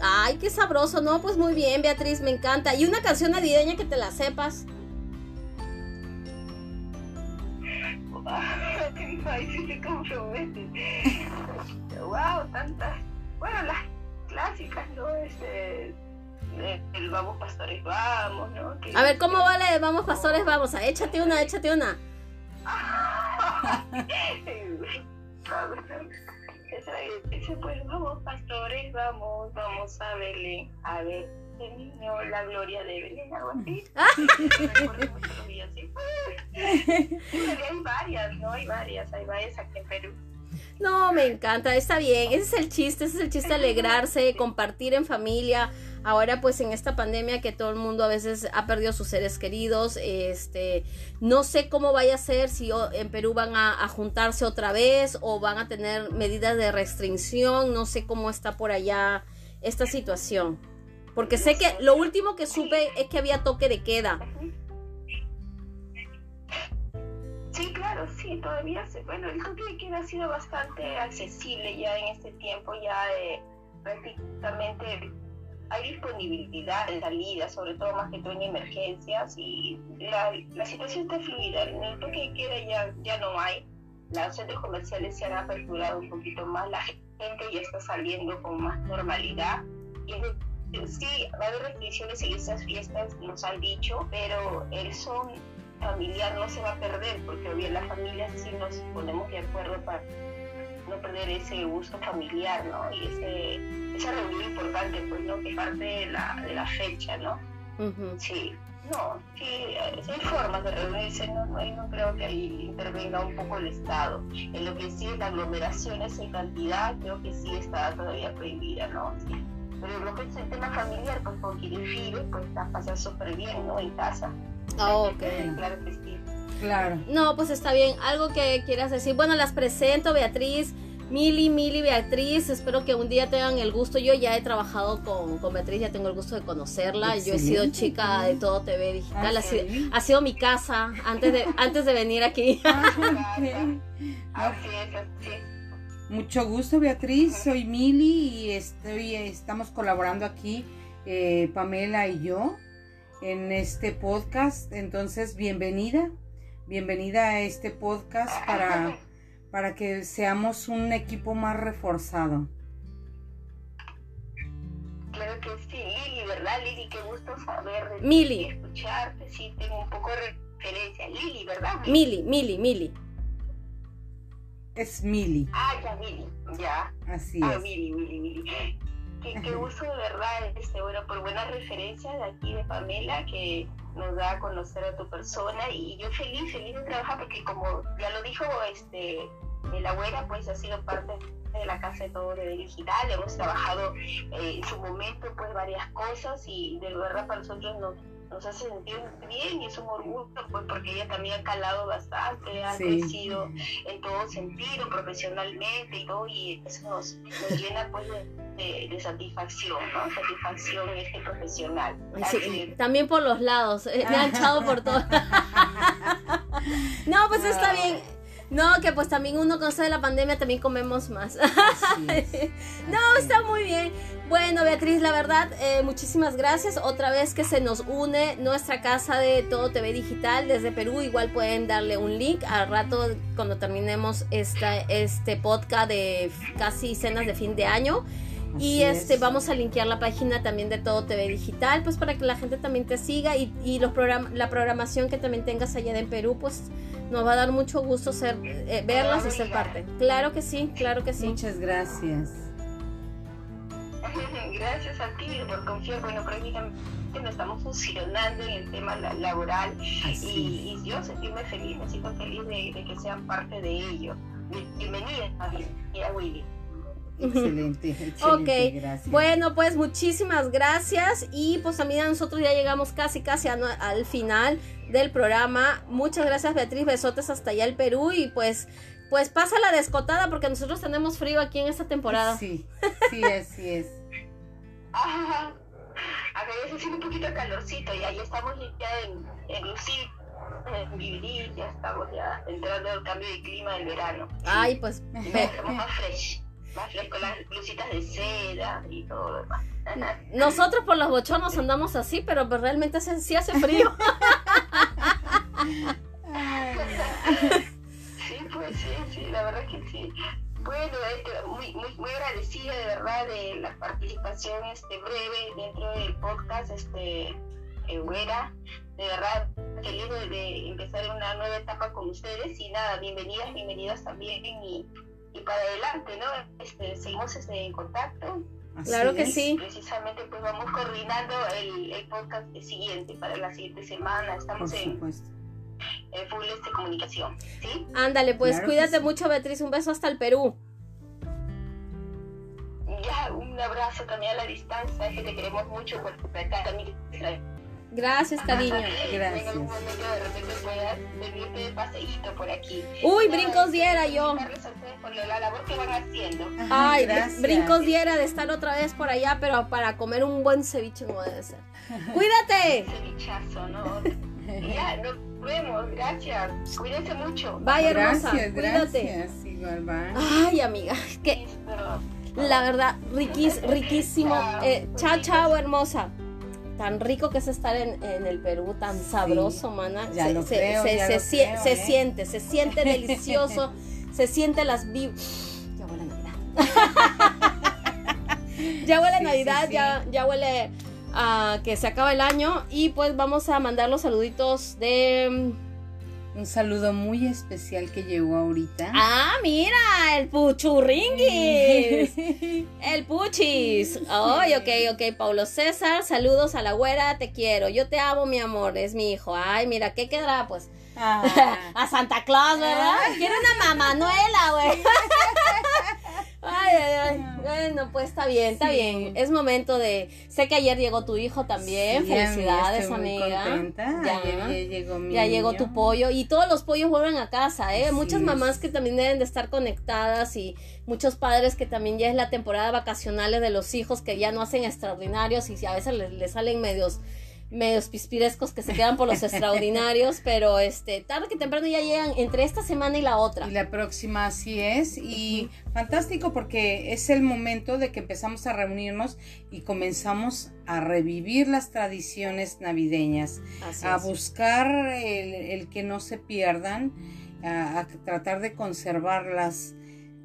Ay, qué sabroso, ¿no? Pues muy bien, Beatriz, me encanta. ¿Y una canción navideña que te la sepas? Ay, sí te comprometes. wow, tantas. Bueno, las clásicas, ¿no? Este, el vamos pastores vamos, ¿no? A ver, ¿cómo vale vamos pastores vamos? A, échate una, échate una. ese, pues vamos pastores, vamos, vamos a Belén, a ver el niño, la gloria de Belén, algo así. hay varias, ¿no? Hay varias, hay varias aquí en Perú. No, me encanta, está bien, ese es el chiste, ese es el chiste alegrarse, compartir en familia. Ahora pues en esta pandemia que todo el mundo a veces ha perdido sus seres queridos, este, no sé cómo vaya a ser si en Perú van a, juntarse otra vez o van a tener medidas de restricción, no sé cómo está por allá esta situación. Porque sé que lo último que supe es que había toque de queda. Sí, todavía se, bueno, el toque de queda ha sido bastante accesible ya en este tiempo, ya eh, prácticamente hay disponibilidad de salida, sobre todo más que todo en emergencias y la, la situación está fluida, en el toque de queda ya, ya no hay, las centros comerciales se han aperturado un poquito más, la gente ya está saliendo con más normalidad y sí, va a haber restricciones en estas fiestas, nos han dicho, pero son familiar no se va a perder, porque hoy en las familias sí nos ponemos de acuerdo para no perder ese gusto familiar, ¿no? Y ese, esa reunión importante, pues, ¿no? Que parte de la, de la fecha, ¿no? Sí, no, sí, hay formas de reunirse, no, no, creo que ahí intervenga un poco el Estado. En lo que sí es la aglomeración, en cantidad, creo que sí está todavía prohibida, ¿no? Sí. Pero lo que es el tema familiar, pues con quien vive, pues está pasando súper bien, ¿no? En casa. Ah, ok. Claro que sí. Claro. No, pues está bien. Algo que quieras decir. Bueno, las presento, Beatriz. Mili, Mili, Beatriz, espero que un día tengan el gusto. Yo ya he trabajado con, con Beatriz, ya tengo el gusto de conocerla. Yo he sido chica de todo TV digital, ha, sido, ha, sido, mi casa antes de, antes de venir aquí. Mucho gusto, Beatriz. Soy Mili y estoy, estamos colaborando aquí, eh, Pamela y yo, en este podcast. Entonces, bienvenida, bienvenida a este podcast para para que seamos un equipo más reforzado. Claro que sí, Lili, ¿verdad? Lili, qué gusto saber de Mili. escucharte, sí, tengo un poco de referencia. Lili, ¿verdad? Mili, Mili, Mili. Es Mili. Ah, ya, Mili, ya. Así ah, Mili, Mili, Mili. Qué, qué gusto de verdad, este, bueno, por buena referencia de aquí de Pamela, que nos da a conocer a tu persona. Y yo feliz, feliz de trabajar porque como ya lo dijo este la abuela, pues ha sido parte de la casa de todo de digital, hemos trabajado eh, en su momento pues varias cosas y de verdad para nosotros nos nos hace sentir bien y es un orgullo pues porque ella también ha calado bastante, ha crecido en todo sentido, profesionalmente y todo, y eso nos, llena pues de, satisfacción, ¿no? Satisfacción este profesional. Sí, también por los lados, eh, me han echado por todo. no, pues está bien no, que pues también uno conoce de la pandemia, también comemos más. no, está muy bien. Bueno, Beatriz, la verdad, eh, muchísimas gracias. Otra vez que se nos une nuestra casa de Todo TV Digital desde Perú. Igual pueden darle un link al rato cuando terminemos esta, este podcast de casi cenas de fin de año. Y este vamos a linkear la página también de Todo TV Digital, pues para que la gente también te siga y, y los la programación que también tengas allá en Perú, pues nos va a dar mucho gusto ser, eh, verlas y ser parte. Claro que sí, claro que sí. Muchas gracias. Gracias a ti por confiar. Bueno, prácticamente nos estamos funcionando en el tema laboral y, yo sentirme feliz, me siento feliz de, que sean parte de ello. Bienvenida, bienvenida Willy. Excelente, excelente. Gracias. Bueno, pues muchísimas gracias. Y pues también nosotros ya llegamos casi, casi al final del programa. Muchas gracias, Beatriz. Besotes hasta allá el Perú. Y pues, pues pasa la descotada porque nosotros tenemos frío aquí en esta temporada. Sí, sí, así es. A ver, es un poquito calorcito. Y ahí estamos ya en, en Lucir en vivir, ya estamos ya entrando al cambio de clima del verano. Ay, pues. Estamos más fresh más con las blusitas de seda y todo lo demás. Nosotros por los bochonos andamos así, pero pues realmente sí hace frío. sí, pues sí, sí, la verdad que sí. Bueno, este, muy, muy, muy agradecida de verdad de la participación este breve dentro del podcast, este eh, de verdad feliz de, de, empezar una nueva etapa con ustedes y nada, bienvenidas, bienvenidas también y y para adelante, ¿no? Este, seguimos este, en contacto. claro que sí. Precisamente pues vamos coordinando el, el, podcast siguiente para la siguiente semana. Estamos en, en, full este, comunicación. ¿sí? Ándale, pues cuídate mucho Beatriz, un beso hasta el Perú. Ya, un abrazo también a la distancia, que te queremos mucho por también. Gracias, cariño. Gracias. Uy, brincos diera yo. Ay, brincos diera de estar otra vez por allá, pero para comer un buen ceviche no debe ser. Cuídate. Cevichazo, ¿no? Ya, nos vemos, gracias. Cuídense mucho. Vaya hermosa, gracias, cuídate. Gracias, igual va. Ay, amiga, que la verdad, riquís, riquísimo. Eh, chao, chao, hermosa tan rico que es estar en, el Perú, tan sabroso, mana. Ya se, lo se, creo, ¿eh? siente, se siente delicioso, se siente las vibras. Ya huele Navidad. ya huele Navidad, Ya, ya huele a que se acaba el año. Y pues vamos a mandar los saluditos de un saludo muy especial que llegó ahorita. Ah, mira, el puchurringuis. el puchis. Ay, ok, ok. Paulo César, saludos a la güera, te quiero. Yo te amo, mi amor, es mi hijo. Ay, mira, ¿qué quedará? Pues ah. a Santa Claus, ¿verdad? Quiero una mamanuela, güey. Ay, ay, ay. Bueno, pues está bien, está bien. Es momento de. Sé que ayer llegó tu hijo también. Felicidades, amiga. Ya, llegó mi ya llegó tu pollo. Y todos los pollos vuelven a casa, ¿eh? Muchas mamás que también deben de estar conectadas y muchos padres que también ya es la temporada vacacional de los hijos que ya no hacen extraordinarios y a veces les, les salen medios medios pispirescos que se quedan por los extraordinarios, pero este, tarde que temprano ya llegan entre esta semana y la otra. Y la próxima así es, y fantástico porque es el momento de que empezamos a reunirnos y comenzamos a revivir las tradiciones navideñas, a buscar el, que no se pierdan, a, tratar de conservarlas,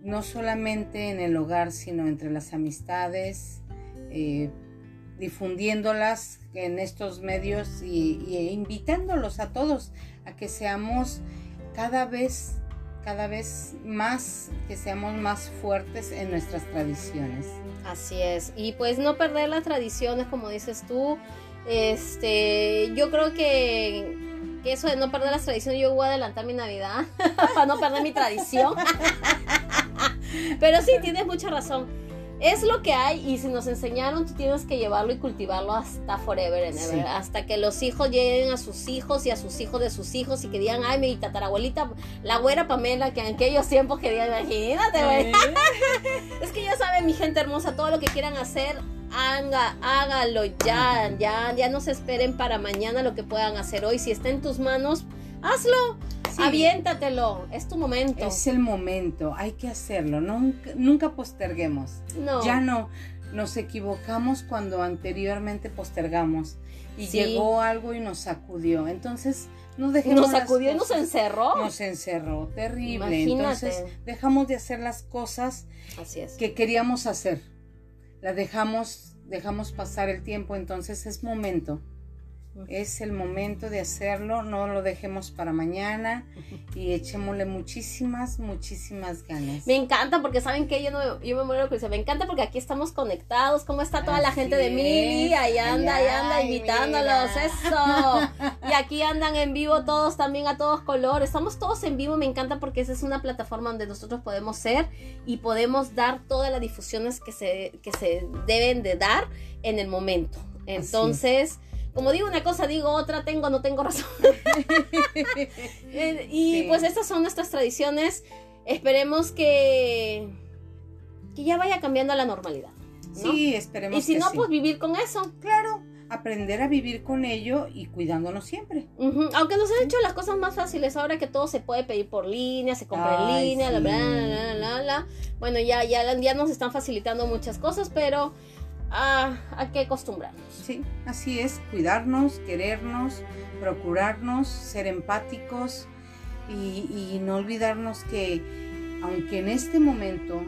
no solamente en el hogar, sino entre las amistades, eh, difundiéndolas en estos medios y, invitándolos a todos a que seamos cada vez cada vez más que seamos más fuertes en nuestras tradiciones. Así es. Y pues no perder las tradiciones, como dices tú. Este, yo creo que, que eso de no perder las tradiciones, yo voy a adelantar mi Navidad para no perder mi tradición. Pero sí, tienes mucha razón es lo que hay y si nos enseñaron, tú tienes que llevarlo y cultivarlo hasta forever and ever, hasta que los hijos lleguen a sus hijos y a sus hijos de sus hijos y que digan, ay, mi tatarabuelita, la güera Pamela, que en aquellos tiempos querían, imagínate, güey. es que ya saben, mi gente hermosa, todo lo que quieran hacer, haga, hágalo ya, ya, ya no se esperen para mañana lo que puedan hacer hoy. Si está en tus manos, hazlo. Aviéntatelo, es tu momento. Es el momento, hay que hacerlo, nunca, nunca posterguemos. No. Ya no, nos equivocamos cuando anteriormente postergamos y llegó algo y nos sacudió. Entonces, no dejemos. Nos sacudió y nos encerró. Nos encerró, terrible. Entonces, dejamos de hacer las cosas Así es. que queríamos hacer. la dejamos, dejamos pasar el tiempo, entonces es momento es el momento de hacerlo, no lo dejemos para mañana y echémosle muchísimas, muchísimas ganas. Me encanta porque saben que yo, no, yo me muero de me encanta porque aquí estamos conectados, cómo está toda la gente de Mili, ahí anda, ahí anda invitándolos, eso. Y aquí andan en vivo todos también a todos colores, estamos todos en vivo, me encanta porque esa es una plataforma donde nosotros podemos ser y podemos dar todas las difusiones que se, que se deben de dar en el momento. Entonces como digo una cosa, digo otra, tengo, no tengo razón. Eh, y pues estas son nuestras tradiciones. Esperemos que, que ya vaya cambiando a la normalidad. Sí, esperemos. Y si no, pues vivir con eso. Claro, aprender a vivir con ello y cuidándonos siempre. Aunque nos han hecho las cosas más fáciles ahora que todo se puede pedir por línea, se compra en línea, la, bla, bla, bla, bla, Bueno, ya, ya, ya nos están facilitando muchas cosas, pero a, a que acostumbrarnos. Sí, así es, cuidarnos, querernos, procurarnos, ser empáticos y, y no olvidarnos que aunque en este momento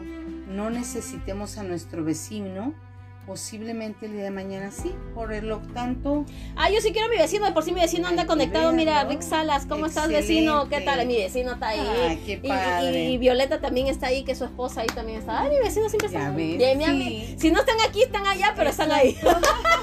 no necesitemos a nuestro vecino, posiblemente el día de mañana sí, por lo tanto. Ah, yo sí quiero a mi vecino, de por sí mi vecino anda conectado. Mira, Rick Salas, ¿cómo estás, vecino? ¿Qué tal? Mi vecino está ahí. Ay, qué padre. Y, Violeta también está ahí, que su esposa ahí también está. Ay, mi vecino siempre está. ahí. Si no están aquí, están allá, pero están ahí.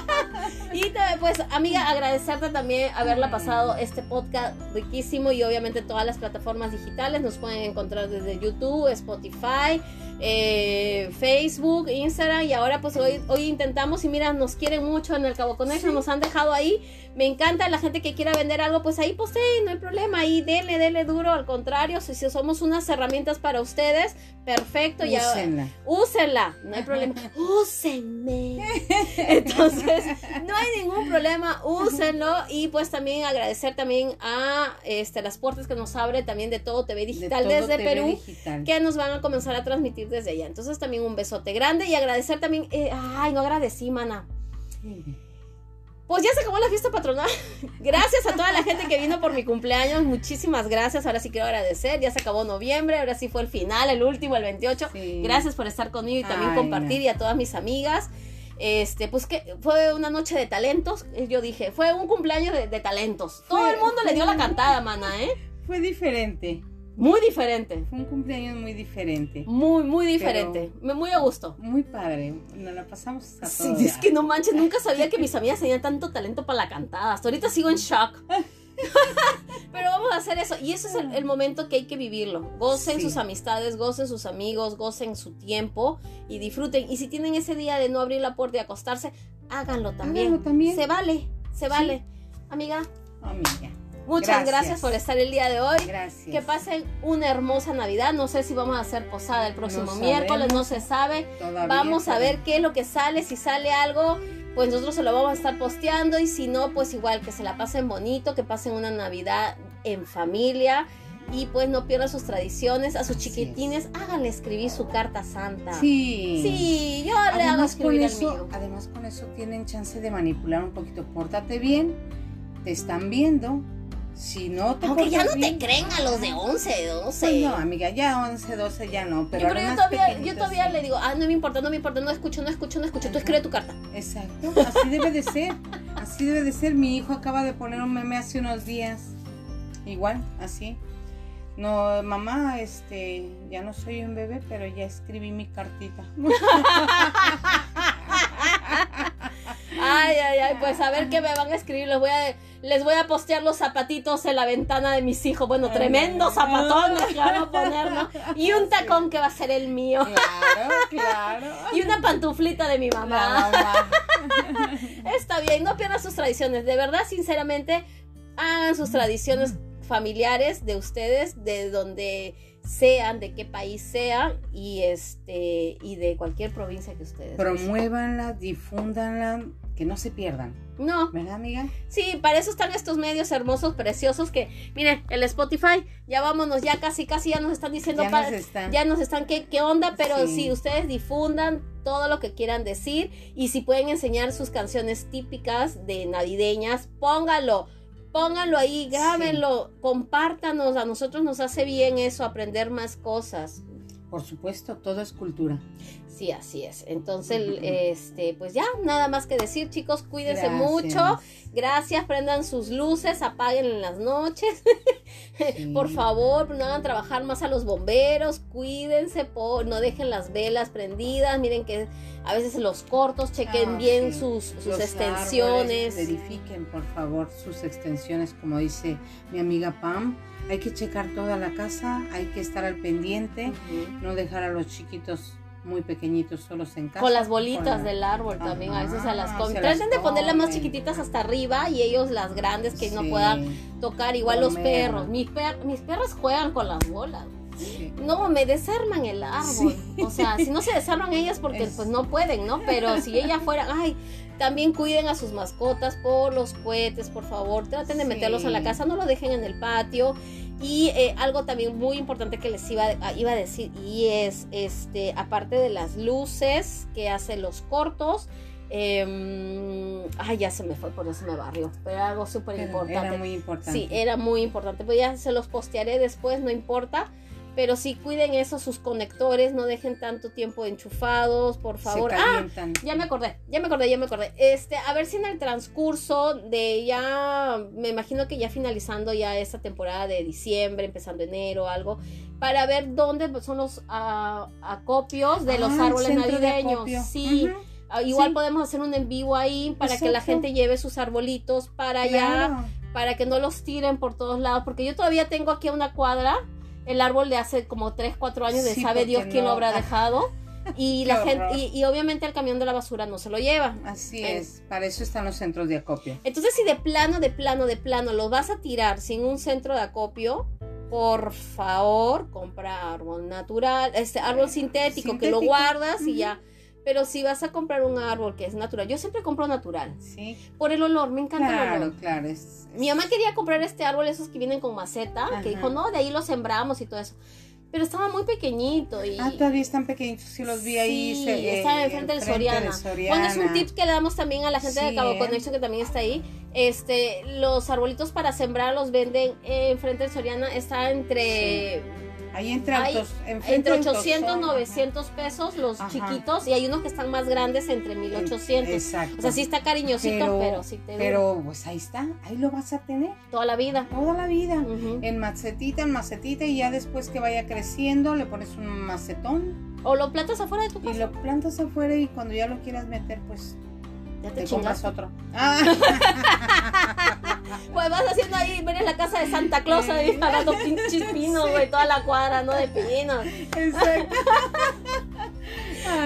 y pues, amiga, agradecerte también haberla pasado este podcast riquísimo y obviamente todas las plataformas digitales nos pueden encontrar desde YouTube, Spotify. Eh, Facebook, Instagram y ahora pues hoy, hoy intentamos y mira, nos quieren mucho en el Cabo Connection, nos han dejado ahí. Me encanta la gente que quiera vender algo, pues ahí posee, no hay problema, ahí denle, denle duro, al contrario, si, somos unas herramientas para ustedes, perfecto, ya úsenla, úsenla no hay problema, úsenme. Entonces, no hay ningún problema, úsenlo y pues también agradecer también a este, las puertas que nos abre también de todo TV Digital desde Perú, que nos van a comenzar a transmitir desde allá. Entonces también un besote grande y agradecer también, eh, ay, no agradecí, mana. Pues ya se acabó la fiesta patronal. Gracias a toda la gente que vino por mi cumpleaños. Muchísimas gracias. Ahora sí quiero agradecer. Ya se acabó noviembre. Ahora sí fue el final, el último, el 28. Gracias por estar conmigo y también compartir y a todas mis amigas. Este, pues que fue una noche de talentos. Yo dije, fue un cumpleaños de, talentos. Todo el mundo le dio la cantada, mana, ¿eh? Fue diferente. Muy diferente. Fue un cumpleaños muy diferente. Muy, muy diferente. muy a gusto. Muy padre. Nos la pasamos a Sí, es que no manches, nunca sabía que mis amigas tenían tanto talento para la cantada. Hasta ahorita sigo en shock. Pero vamos a hacer eso. Y ese es el, momento que hay que vivirlo. Gocen sus amistades, gocen sus amigos, gocen su tiempo y disfruten. Y si tienen ese día de no abrir la puerta y acostarse, háganlo también. Háganlo también. Se vale, se vale. Amiga. Amiga. Muchas gracias. por estar el día de hoy. Gracias. Que pasen una hermosa Navidad. No sé si vamos a hacer posada el próximo miércoles, no se sabe. vamos a ver qué es lo que sale. Si sale algo, pues nosotros se lo vamos a estar posteando. Y si no, pues igual que se la pasen bonito, que pasen una Navidad en familia. Y pues no pierdan sus tradiciones. A sus chiquitines, háganle escribir su carta santa. Sí. Sí, yo le hago escribir el mío. Además, con eso tienen chance de manipular un poquito. Pórtate bien, te están viendo si no te Aunque ya no te creen a los de 11, 12. Pues no, amiga, ya 11, 12 ya no. Pero, yo, todavía, yo todavía le digo, ah, no me importa, no me importa, no escucho, no escucho, no escucho. Tú escribe tu carta. Exacto, así debe de ser. Así debe de ser. Mi hijo acaba de poner un meme hace unos días. Igual, así. No, mamá, este, ya no soy un bebé, pero ya escribí mi cartita. Ay, ay, ay, pues a ver qué me van a escribir. Les voy a, les voy a postear los zapatitos en la ventana de mis hijos. Bueno, tremendos zapatones que van a poner, ¿no? Y un tacón que va a ser el mío. Claro, claro. Y una pantuflita de mi mamá. mamá. Está bien, no pierdan sus tradiciones. De verdad, sinceramente, hagan sus tradiciones familiares de ustedes, de donde sean, de qué país sea y este y de cualquier provincia que ustedes promuévanla, difúndanla, que no se pierdan. No. ¿Verdad, amiga? Sí, para eso están estos medios hermosos, preciosos que, miren, el Spotify, ya vámonos, ya casi, casi ya nos están diciendo, ya, nos, están. ya nos están, ¿qué, qué onda? Pero sí. ustedes difundan todo lo que quieran decir y si pueden enseñar sus canciones típicas de navideñas, póngalo pónganlo ahí, grábenlo, compártanos, a nosotros nos hace bien eso, aprender más cosas. Por supuesto, todo es cultura. Sí, así es. Entonces, este, pues ya, nada más que decir, chicos, cuídense mucho. Gracias, prendan sus luces, apaguen en las noches. por favor, no hagan trabajar más a los bomberos, cuídense, por, no dejen las velas prendidas. Miren que a veces los cortos, chequen ah, bien sus, sus extensiones. verifiquen, por favor, sus extensiones, como dice mi amiga Pam hay que checar toda la casa, hay que estar al pendiente, no dejar a los chiquitos muy pequeñitos solos en casa. Con las bolitas del árbol también, a veces se las comen. Traten de ponerlas más chiquititas hasta arriba y ellos las grandes que no puedan tocar. Igual los perros. Mis, mis perros juegan con las bolas. No, me desarman el árbol. O sea, si no se desarman ellas porque pues no pueden, ¿no? Pero si ella fuera, ay, también cuiden a sus mascotas por los cohetes, por favor. Traten de meterlos en la casa, no lo dejen en el patio. Y eh, algo también muy importante que les iba, iba a decir, y es, este, aparte de las luces que hacen los cortos, eh, ay, ya se me fue, por eso me barrió. Pero algo súper importante. Era muy importante. Sí, era muy importante. Pues ya se los postearé después, no importa pero sí cuiden eso, sus conectores, no dejen tanto tiempo enchufados, por favor. ah, ya me acordé, ya me acordé, ya me acordé. Este, a ver si en el transcurso de ya, me imagino que ya finalizando ya esta temporada de diciembre, empezando enero, algo, para ver dónde son los ah, acopios de los ah, árboles navideños. Sí. Ah, igual podemos hacer un en vivo ahí para que la gente lleve sus arbolitos para allá, para que no los tiren por todos lados, porque yo todavía tengo aquí una cuadra el árbol de hace como 3, 4 años de sabe Dios quién lo habrá dejado. Y la gente, y, obviamente el camión de la basura no se lo lleva. Así es, para eso están los centros de acopio. Entonces, si de plano, de plano, de plano lo vas a tirar sin un centro de acopio, por favor, compra árbol natural, este árbol sintético, que lo guardas y ya pero si vas a comprar un árbol que es natural, yo siempre compro natural. Sí. Por el olor, me encanta el olor. Claro, claro. Mi mamá quería comprar este árbol, esos que vienen con maceta, que dijo, no, de ahí lo sembramos y todo eso. Pero estaba muy pequeñito. Y... Ah, todavía están pequeñitos, sí los vi ahí. Sí, eh, estaba enfrente del Soriana. Bueno, es un tip que le damos también a la gente de Cabo Connection que también está ahí. Este, los arbolitos para sembrar los venden enfrente del Soriana. Está entre... Ahí entre, entre 800 900 pesos los chiquitos y hay unos que están más grandes entre 1800. Exacto. O sea, sí está cariñosito, pero, sí te Pero pues ahí está, ahí lo vas a tener. Toda la vida. Toda la vida. En macetita, en macetita y ya después que vaya creciendo le pones un macetón. O lo plantas afuera de tu casa. Y lo plantas afuera y cuando ya lo quieras meter, pues ya te, chingas otro. Ah. pues vas haciendo ahí, ven en la casa de Santa Claus ahí jalando pinches pinos, güey, toda la cuadra, ¿no? De pinos. Exacto.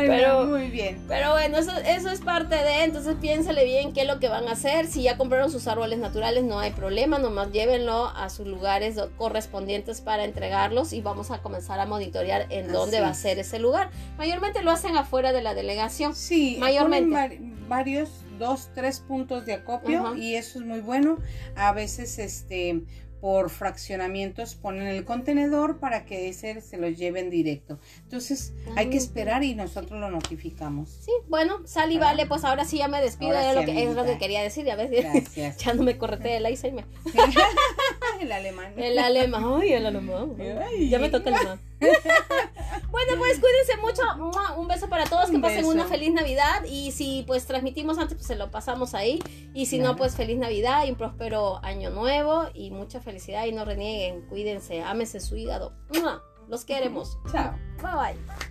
pero muy bien. Pero bueno, eso, eso es parte de, entonces piénsele bien qué es lo que van a hacer. Si ya compraron sus árboles naturales, no hay problema, nomás llévenlo a sus lugares correspondientes para entregarlos y vamos a comenzar a monitorear en dónde va a ser ese lugar. Mayormente lo hacen afuera de la delegación. Sí, mayormente. varios dos, tres puntos de acopio y eso es muy bueno. A veces este por fraccionamientos ponen el contenedor para que ese se lo lleven directo. Entonces hay que esperar y nosotros lo notificamos. Sí, bueno, sal y vale, pues ahora sí ya me despido, es, lo que, es lo que quería decir, ya ves, ya no me correte y me... el alemán. El alemán, ay, el alemán. Ya me toca el alemán. bueno, pues cuídense mucho. Un beso para todos. que pasen una feliz Navidad. Y si pues transmitimos antes, pues se lo pasamos ahí. Y si no, pues feliz Navidad y un próspero año nuevo. Y mucha felicidad. Y no renieguen. Cuídense. Ámese su hígado. Los queremos. Chao. Bye bye.